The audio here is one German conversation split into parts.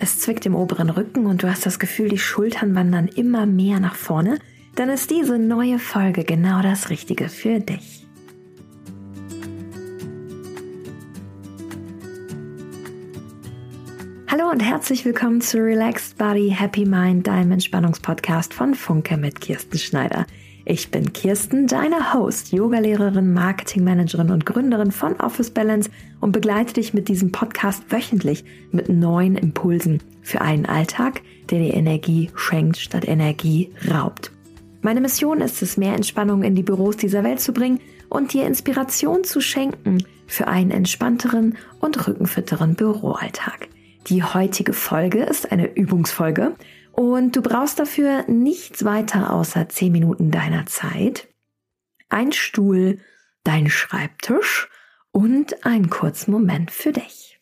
es zwickt im oberen Rücken und du hast das Gefühl, die Schultern wandern immer mehr nach vorne, dann ist diese neue Folge genau das Richtige für dich. Hallo und herzlich willkommen zu Relaxed Body Happy Mind, deinem Entspannungspodcast von Funke mit Kirsten Schneider. Ich bin Kirsten, deine Host, Yogalehrerin, Marketingmanagerin und Gründerin von Office Balance und begleite dich mit diesem Podcast wöchentlich mit neuen Impulsen für einen Alltag, der dir Energie schenkt statt Energie raubt. Meine Mission ist es, mehr Entspannung in die Büros dieser Welt zu bringen und dir Inspiration zu schenken für einen entspannteren und rückenfitteren Büroalltag. Die heutige Folge ist eine Übungsfolge und du brauchst dafür nichts weiter außer 10 Minuten deiner Zeit, ein Stuhl, dein Schreibtisch und einen kurzen Moment für dich.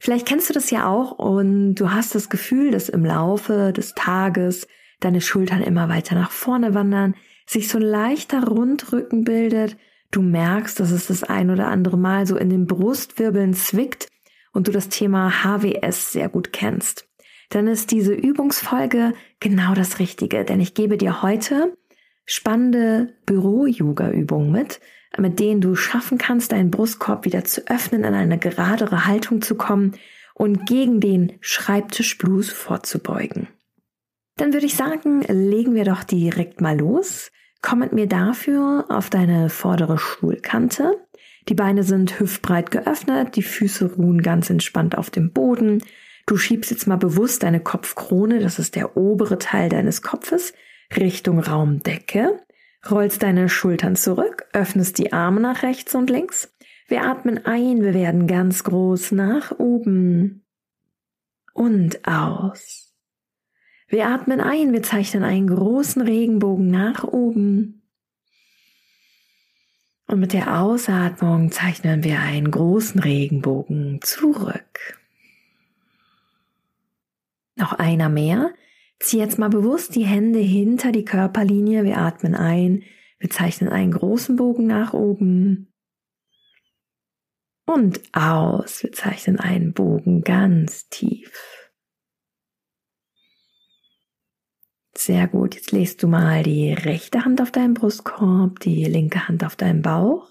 Vielleicht kennst du das ja auch und du hast das Gefühl, dass im Laufe des Tages deine Schultern immer weiter nach vorne wandern, sich so ein leichter Rundrücken bildet, du merkst, dass es das ein oder andere Mal so in den Brustwirbeln zwickt und du das Thema HWS sehr gut kennst dann ist diese Übungsfolge genau das Richtige, denn ich gebe dir heute spannende Büro-Yoga-Übungen mit, mit denen du schaffen kannst, deinen Brustkorb wieder zu öffnen, in eine geradere Haltung zu kommen und gegen den Schreibtischblues vorzubeugen. Dann würde ich sagen, legen wir doch direkt mal los. Komm mit mir dafür auf deine vordere Stuhlkante. Die Beine sind hüftbreit geöffnet, die Füße ruhen ganz entspannt auf dem Boden Du schiebst jetzt mal bewusst deine Kopfkrone, das ist der obere Teil deines Kopfes, Richtung Raumdecke, rollst deine Schultern zurück, öffnest die Arme nach rechts und links. Wir atmen ein, wir werden ganz groß nach oben und aus. Wir atmen ein, wir zeichnen einen großen Regenbogen nach oben. Und mit der Ausatmung zeichnen wir einen großen Regenbogen zurück. Noch einer mehr. Zieh jetzt mal bewusst die Hände hinter die Körperlinie. Wir atmen ein. Wir zeichnen einen großen Bogen nach oben. Und aus. Wir zeichnen einen Bogen ganz tief. Sehr gut. Jetzt legst du mal die rechte Hand auf deinen Brustkorb, die linke Hand auf deinen Bauch.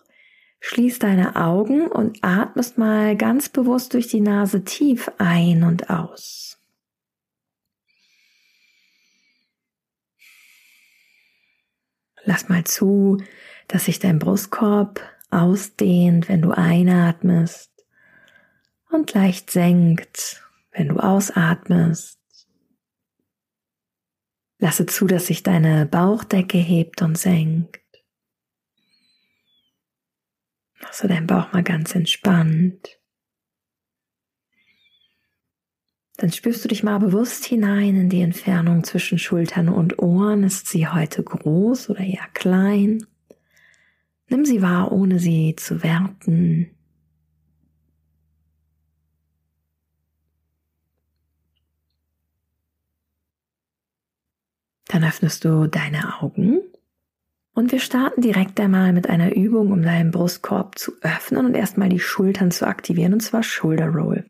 Schließ deine Augen und atmest mal ganz bewusst durch die Nase tief ein und aus. Lass mal zu, dass sich dein Brustkorb ausdehnt, wenn du einatmest und leicht senkt, wenn du ausatmest. Lasse zu, dass sich deine Bauchdecke hebt und senkt. So deinen Bauch mal ganz entspannt. Dann spürst du dich mal bewusst hinein in die Entfernung zwischen Schultern und Ohren. Ist sie heute groß oder eher klein? Nimm sie wahr, ohne sie zu werten. Dann öffnest du deine Augen und wir starten direkt einmal mit einer Übung, um deinen Brustkorb zu öffnen und erstmal die Schultern zu aktivieren, und zwar Shoulder Roll.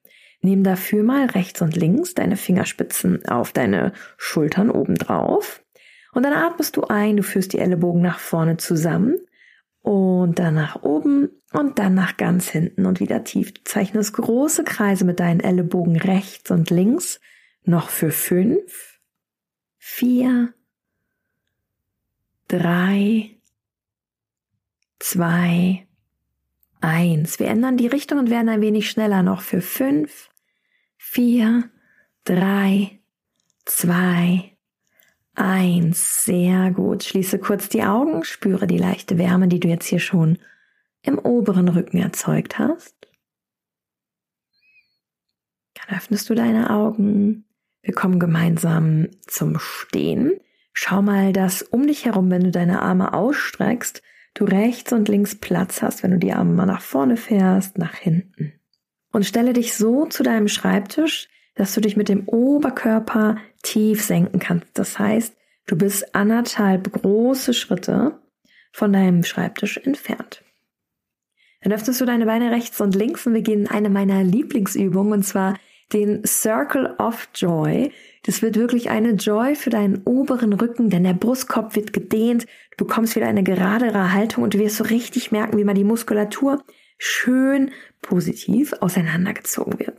Nimm dafür mal rechts und links deine Fingerspitzen auf deine Schultern oben drauf. Und dann atmest du ein, du führst die Ellenbogen nach vorne zusammen und dann nach oben und dann nach ganz hinten und wieder tief. Du zeichnest große Kreise mit deinen Ellenbogen rechts und links. Noch für fünf, vier, drei, zwei, eins. Wir ändern die Richtung und werden ein wenig schneller noch für fünf, vier, drei, zwei, eins. Sehr gut. Schließe kurz die Augen, spüre die leichte Wärme, die du jetzt hier schon im oberen Rücken erzeugt hast. Dann öffnest du deine Augen. Wir kommen gemeinsam zum Stehen. Schau mal, dass um dich herum, wenn du deine Arme ausstreckst, du rechts und links Platz hast, wenn du die Arme mal nach vorne fährst, nach hinten und stelle dich so zu deinem Schreibtisch, dass du dich mit dem Oberkörper tief senken kannst. Das heißt, du bist anderthalb große Schritte von deinem Schreibtisch entfernt. Dann öffnest du deine Beine rechts und links und wir gehen in eine meiner Lieblingsübungen und zwar den Circle of Joy. Das wird wirklich eine Joy für deinen oberen Rücken, denn der Brustkorb wird gedehnt, du bekommst wieder eine geradere Haltung und du wirst so richtig merken, wie man die Muskulatur schön positiv auseinandergezogen wird.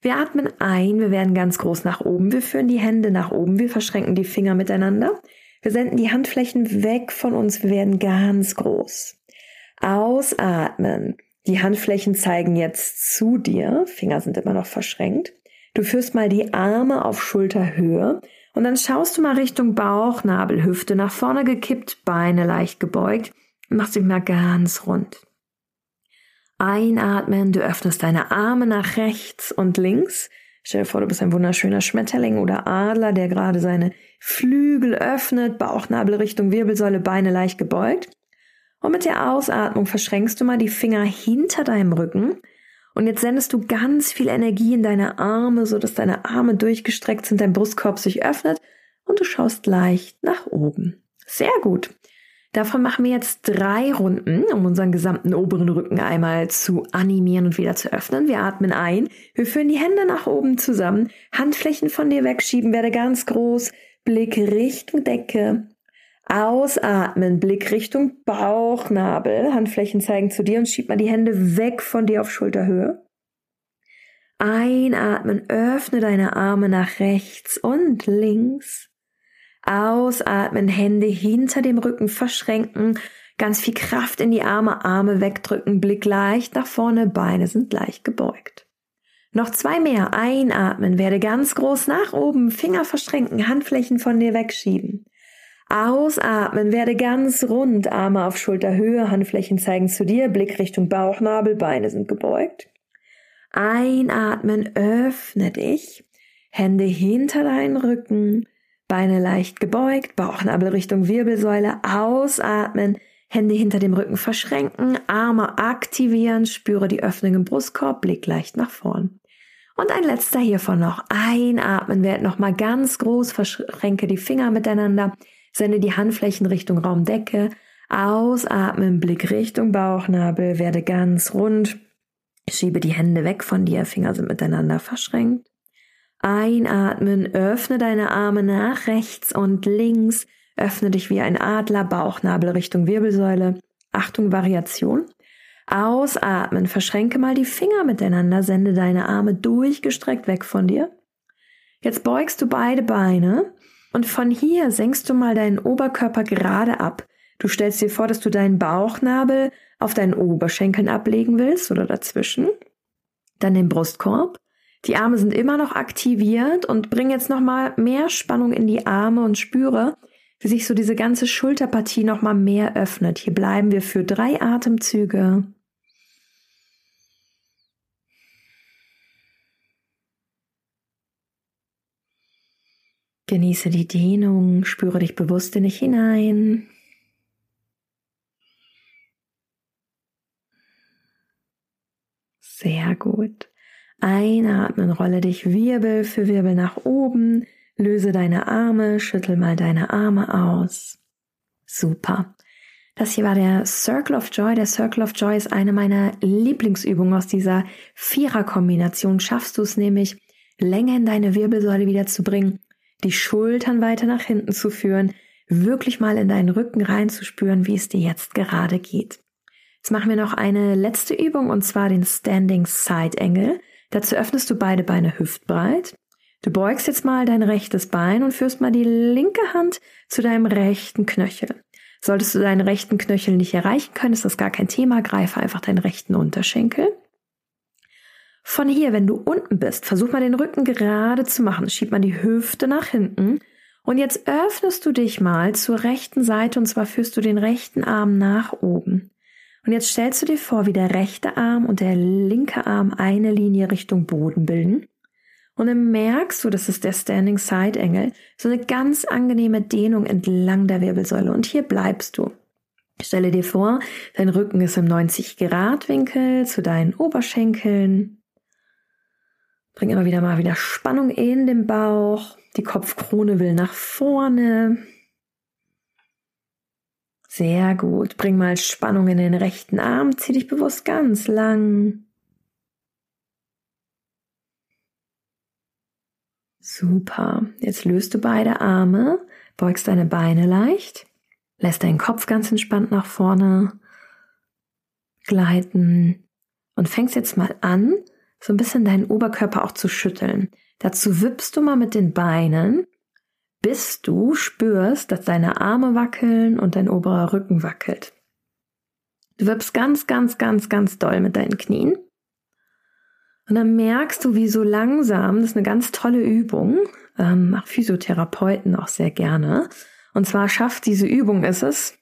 Wir atmen ein, wir werden ganz groß nach oben, wir führen die Hände nach oben, wir verschränken die Finger miteinander, wir senden die Handflächen weg von uns, wir werden ganz groß. Ausatmen. Die Handflächen zeigen jetzt zu dir, Finger sind immer noch verschränkt. Du führst mal die Arme auf Schulterhöhe und dann schaust du mal Richtung Bauchnabel, Hüfte nach vorne gekippt, Beine leicht gebeugt und machst dich mal ganz rund. Einatmen, du öffnest deine Arme nach rechts und links. Stell dir vor, du bist ein wunderschöner Schmetterling oder Adler, der gerade seine Flügel öffnet, Bauchnabel Richtung Wirbelsäule, Beine leicht gebeugt. Und mit der Ausatmung verschränkst du mal die Finger hinter deinem Rücken. Und jetzt sendest du ganz viel Energie in deine Arme, so dass deine Arme durchgestreckt sind, dein Brustkorb sich öffnet und du schaust leicht nach oben. Sehr gut. Davon machen wir jetzt drei Runden, um unseren gesamten oberen Rücken einmal zu animieren und wieder zu öffnen. Wir atmen ein, wir führen die Hände nach oben zusammen, Handflächen von dir wegschieben, werde ganz groß, Blick Richtung Decke. Ausatmen, Blick Richtung Bauchnabel, Handflächen zeigen zu dir und schieb mal die Hände weg von dir auf Schulterhöhe. Einatmen, öffne deine Arme nach rechts und links. Ausatmen, Hände hinter dem Rücken verschränken, ganz viel Kraft in die Arme, Arme wegdrücken, Blick leicht nach vorne, Beine sind leicht gebeugt. Noch zwei mehr. Einatmen, werde ganz groß nach oben, Finger verschränken, Handflächen von dir wegschieben. Ausatmen, werde ganz rund, Arme auf Schulterhöhe, Handflächen zeigen zu dir, Blick Richtung Bauchnabel, Beine sind gebeugt. Einatmen, öffne dich, Hände hinter deinen Rücken, Beine leicht gebeugt, Bauchnabel Richtung Wirbelsäule, ausatmen, Hände hinter dem Rücken verschränken, Arme aktivieren, spüre die Öffnung im Brustkorb, Blick leicht nach vorn. Und ein letzter hiervon noch. Einatmen, werd nochmal ganz groß, verschränke die Finger miteinander, sende die Handflächen Richtung Raumdecke, ausatmen, Blick Richtung Bauchnabel, werde ganz rund, schiebe die Hände weg von dir, Finger sind miteinander verschränkt. Einatmen, öffne deine Arme nach rechts und links, öffne dich wie ein Adler, Bauchnabel Richtung Wirbelsäule. Achtung, Variation. Ausatmen, verschränke mal die Finger miteinander, sende deine Arme durchgestreckt weg von dir. Jetzt beugst du beide Beine und von hier senkst du mal deinen Oberkörper gerade ab. Du stellst dir vor, dass du deinen Bauchnabel auf deinen Oberschenkeln ablegen willst oder dazwischen. Dann den Brustkorb die Arme sind immer noch aktiviert und bring jetzt nochmal mehr Spannung in die Arme und spüre, wie sich so diese ganze Schulterpartie nochmal mehr öffnet. Hier bleiben wir für drei Atemzüge. Genieße die Dehnung, spüre dich bewusst in dich hinein. Sehr gut. Einatmen, rolle dich Wirbel für Wirbel nach oben, löse deine Arme, schüttel mal deine Arme aus. Super. Das hier war der Circle of Joy. Der Circle of Joy ist eine meiner Lieblingsübungen aus dieser Vierer-Kombination. Schaffst du es nämlich, Länge in deine Wirbelsäule wieder zu bringen, die Schultern weiter nach hinten zu führen, wirklich mal in deinen Rücken reinzuspüren, wie es dir jetzt gerade geht. Jetzt machen wir noch eine letzte Übung und zwar den Standing Side Angle. Dazu öffnest du beide Beine hüftbreit. Du beugst jetzt mal dein rechtes Bein und führst mal die linke Hand zu deinem rechten Knöchel. Solltest du deinen rechten Knöchel nicht erreichen können, ist das gar kein Thema. Greife einfach deinen rechten Unterschenkel. Von hier, wenn du unten bist, versuch mal den Rücken gerade zu machen. Schieb mal die Hüfte nach hinten. Und jetzt öffnest du dich mal zur rechten Seite und zwar führst du den rechten Arm nach oben. Und jetzt stellst du dir vor, wie der rechte Arm und der linke Arm eine Linie Richtung Boden bilden. Und dann merkst du, das ist der Standing Side Angle, so eine ganz angenehme Dehnung entlang der Wirbelsäule. Und hier bleibst du. Stelle dir vor, dein Rücken ist im 90 Grad Winkel zu deinen Oberschenkeln. Bring immer wieder mal wieder Spannung in den Bauch. Die Kopfkrone will nach vorne. Sehr gut. Bring mal Spannung in den rechten Arm. Zieh dich bewusst ganz lang. Super. Jetzt löst du beide Arme, beugst deine Beine leicht, lässt deinen Kopf ganz entspannt nach vorne gleiten und fängst jetzt mal an, so ein bisschen deinen Oberkörper auch zu schütteln. Dazu wippst du mal mit den Beinen, bis du spürst, dass deine Arme wackeln und dein oberer Rücken wackelt. Du wippst ganz, ganz, ganz, ganz doll mit deinen Knien. Und dann merkst du, wie so langsam, das ist eine ganz tolle Übung, ähm, macht Physiotherapeuten auch sehr gerne. Und zwar schafft diese Übung ist es,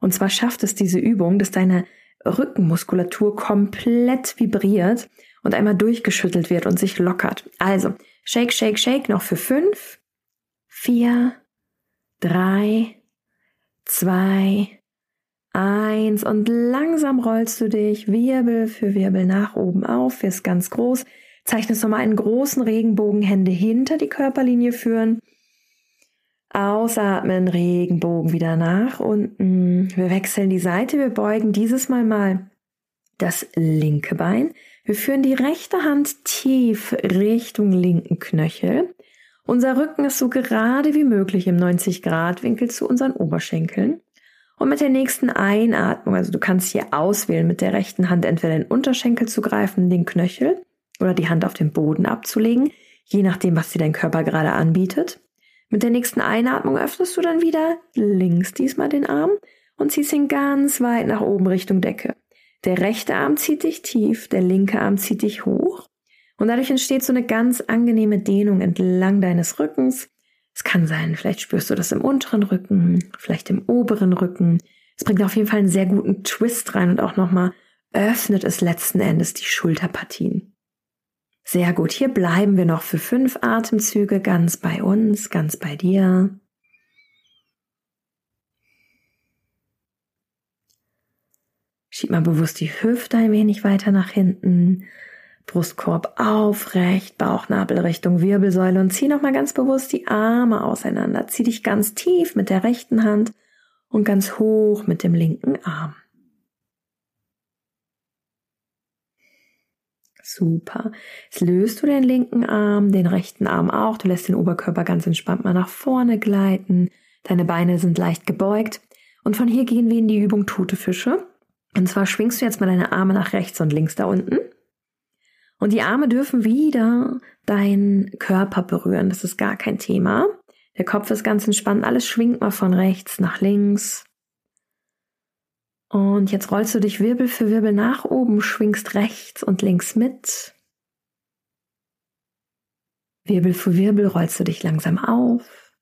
und zwar schafft es diese Übung, dass deine Rückenmuskulatur komplett vibriert und einmal durchgeschüttelt wird und sich lockert. Also, shake, shake, shake noch für fünf, vier, drei, zwei, eins und langsam rollst du dich Wirbel für Wirbel nach oben auf, wirst ganz groß, zeichnest nochmal einen großen Regenbogen, Hände hinter die Körperlinie führen Ausatmen, Regenbogen wieder nach unten. Wir wechseln die Seite, wir beugen dieses Mal mal das linke Bein. Wir führen die rechte Hand tief Richtung linken Knöchel. Unser Rücken ist so gerade wie möglich im 90 Grad Winkel zu unseren Oberschenkeln. Und mit der nächsten Einatmung, also du kannst hier auswählen, mit der rechten Hand entweder den Unterschenkel zu greifen, den Knöchel oder die Hand auf den Boden abzulegen, je nachdem, was dir dein Körper gerade anbietet. Mit der nächsten Einatmung öffnest du dann wieder links diesmal den Arm und ziehst ihn ganz weit nach oben Richtung Decke. Der rechte Arm zieht dich tief, der linke Arm zieht dich hoch. Und dadurch entsteht so eine ganz angenehme Dehnung entlang deines Rückens. Es kann sein, vielleicht spürst du das im unteren Rücken, vielleicht im oberen Rücken. Es bringt auf jeden Fall einen sehr guten Twist rein und auch nochmal öffnet es letzten Endes die Schulterpartien. Sehr gut. Hier bleiben wir noch für fünf Atemzüge ganz bei uns, ganz bei dir. Schieb mal bewusst die Hüfte ein wenig weiter nach hinten. Brustkorb aufrecht, Bauchnabel Richtung Wirbelsäule und zieh nochmal ganz bewusst die Arme auseinander. Zieh dich ganz tief mit der rechten Hand und ganz hoch mit dem linken Arm. Super. Jetzt löst du den linken Arm, den rechten Arm auch. Du lässt den Oberkörper ganz entspannt mal nach vorne gleiten. Deine Beine sind leicht gebeugt. Und von hier gehen wir in die Übung Tote Fische. Und zwar schwingst du jetzt mal deine Arme nach rechts und links da unten. Und die Arme dürfen wieder deinen Körper berühren. Das ist gar kein Thema. Der Kopf ist ganz entspannt. Alles schwingt mal von rechts nach links. Und jetzt rollst du dich Wirbel für Wirbel nach oben, schwingst rechts und links mit. Wirbel für Wirbel rollst du dich langsam auf.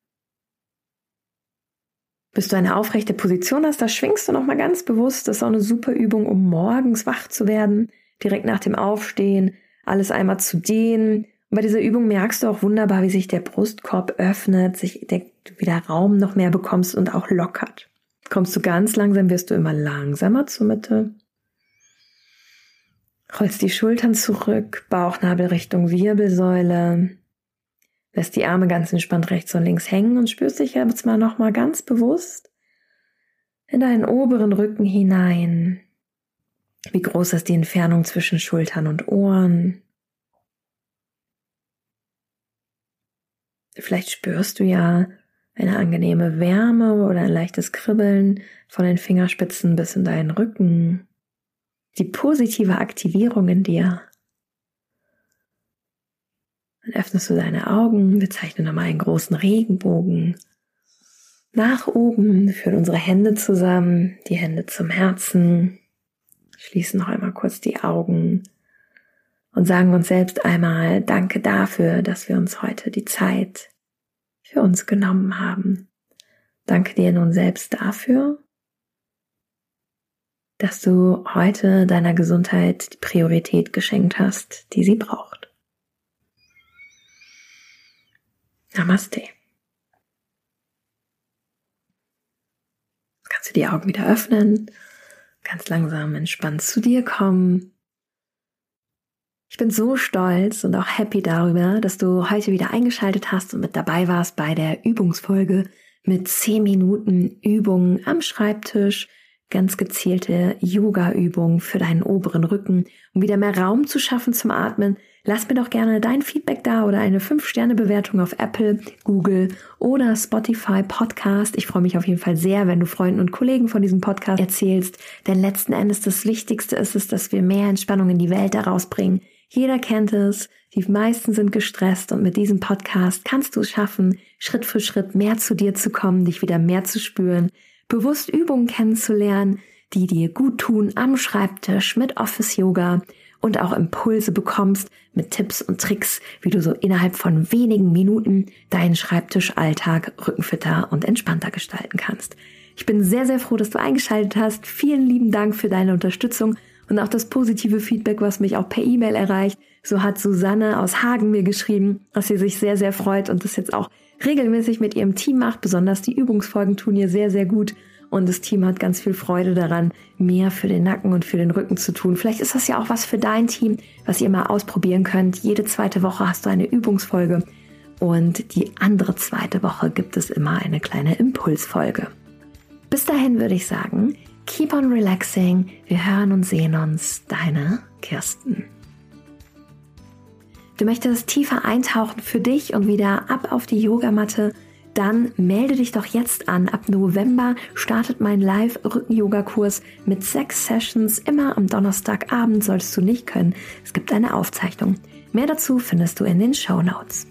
Bis du eine aufrechte Position hast, da schwingst du nochmal ganz bewusst. Das ist auch eine super Übung, um morgens wach zu werden, direkt nach dem Aufstehen, alles einmal zu dehnen. Und bei dieser Übung merkst du auch wunderbar, wie sich der Brustkorb öffnet, sich der, wieder Raum noch mehr bekommst und auch lockert. Kommst du ganz langsam, wirst du immer langsamer zur Mitte. Rollst die Schultern zurück, Bauchnabel Richtung Wirbelsäule. Lässt die Arme ganz entspannt rechts und links hängen und spürst dich jetzt mal nochmal ganz bewusst in deinen oberen Rücken hinein. Wie groß ist die Entfernung zwischen Schultern und Ohren? Vielleicht spürst du ja, eine angenehme Wärme oder ein leichtes Kribbeln von den Fingerspitzen bis in deinen Rücken, die positive Aktivierung in dir. Dann öffnest du deine Augen, wir zeichnen nochmal einen großen Regenbogen. Nach oben führen unsere Hände zusammen, die Hände zum Herzen, schließen noch einmal kurz die Augen und sagen uns selbst einmal Danke dafür, dass wir uns heute die Zeit für uns genommen haben. Danke dir nun selbst dafür, dass du heute deiner Gesundheit die Priorität geschenkt hast, die sie braucht. Namaste. Kannst du die Augen wieder öffnen, ganz langsam entspannt zu dir kommen. Ich bin so stolz und auch happy darüber, dass du heute wieder eingeschaltet hast und mit dabei warst bei der Übungsfolge mit 10 Minuten Übungen am Schreibtisch, ganz gezielte Yoga-Übungen für deinen oberen Rücken, um wieder mehr Raum zu schaffen zum Atmen, Lass mir doch gerne dein Feedback da oder eine 5-Sterne-Bewertung auf Apple, Google oder Spotify Podcast. Ich freue mich auf jeden Fall sehr, wenn du Freunden und Kollegen von diesem Podcast erzählst, denn letzten Endes das Wichtigste ist es, dass wir mehr Entspannung in die Welt daraus bringen. Jeder kennt es, die meisten sind gestresst und mit diesem Podcast kannst du es schaffen, Schritt für Schritt mehr zu dir zu kommen, dich wieder mehr zu spüren, bewusst Übungen kennenzulernen, die dir gut tun am Schreibtisch mit Office Yoga und auch Impulse bekommst mit Tipps und Tricks, wie du so innerhalb von wenigen Minuten deinen Schreibtischalltag rückenfitter und entspannter gestalten kannst. Ich bin sehr, sehr froh, dass du eingeschaltet hast. Vielen lieben Dank für deine Unterstützung und auch das positive Feedback, was mich auch per E-Mail erreicht. So hat Susanne aus Hagen mir geschrieben, dass sie sich sehr, sehr freut und das jetzt auch regelmäßig mit ihrem Team macht. Besonders die Übungsfolgen tun ihr sehr, sehr gut und das Team hat ganz viel Freude daran, mehr für den Nacken und für den Rücken zu tun. Vielleicht ist das ja auch was für dein Team, was ihr mal ausprobieren könnt. Jede zweite Woche hast du eine Übungsfolge und die andere zweite Woche gibt es immer eine kleine Impulsfolge. Bis dahin würde ich sagen, keep on relaxing. Wir hören und sehen uns. Deine Kirsten. Du möchtest tiefer eintauchen für dich und wieder ab auf die Yogamatte dann melde dich doch jetzt an. Ab November startet mein Live-Rücken-Yoga-Kurs mit sechs Sessions. Immer am Donnerstagabend solltest du nicht können. Es gibt eine Aufzeichnung. Mehr dazu findest du in den Show Notes.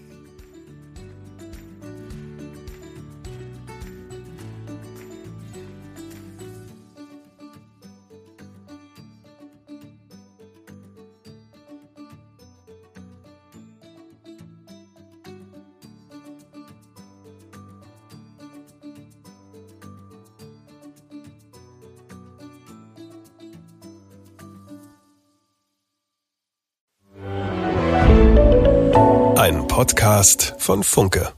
Podcast von Funke.